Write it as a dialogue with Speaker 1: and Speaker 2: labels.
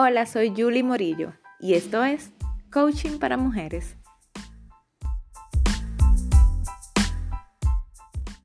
Speaker 1: Hola, soy Julie Morillo y esto es Coaching para Mujeres.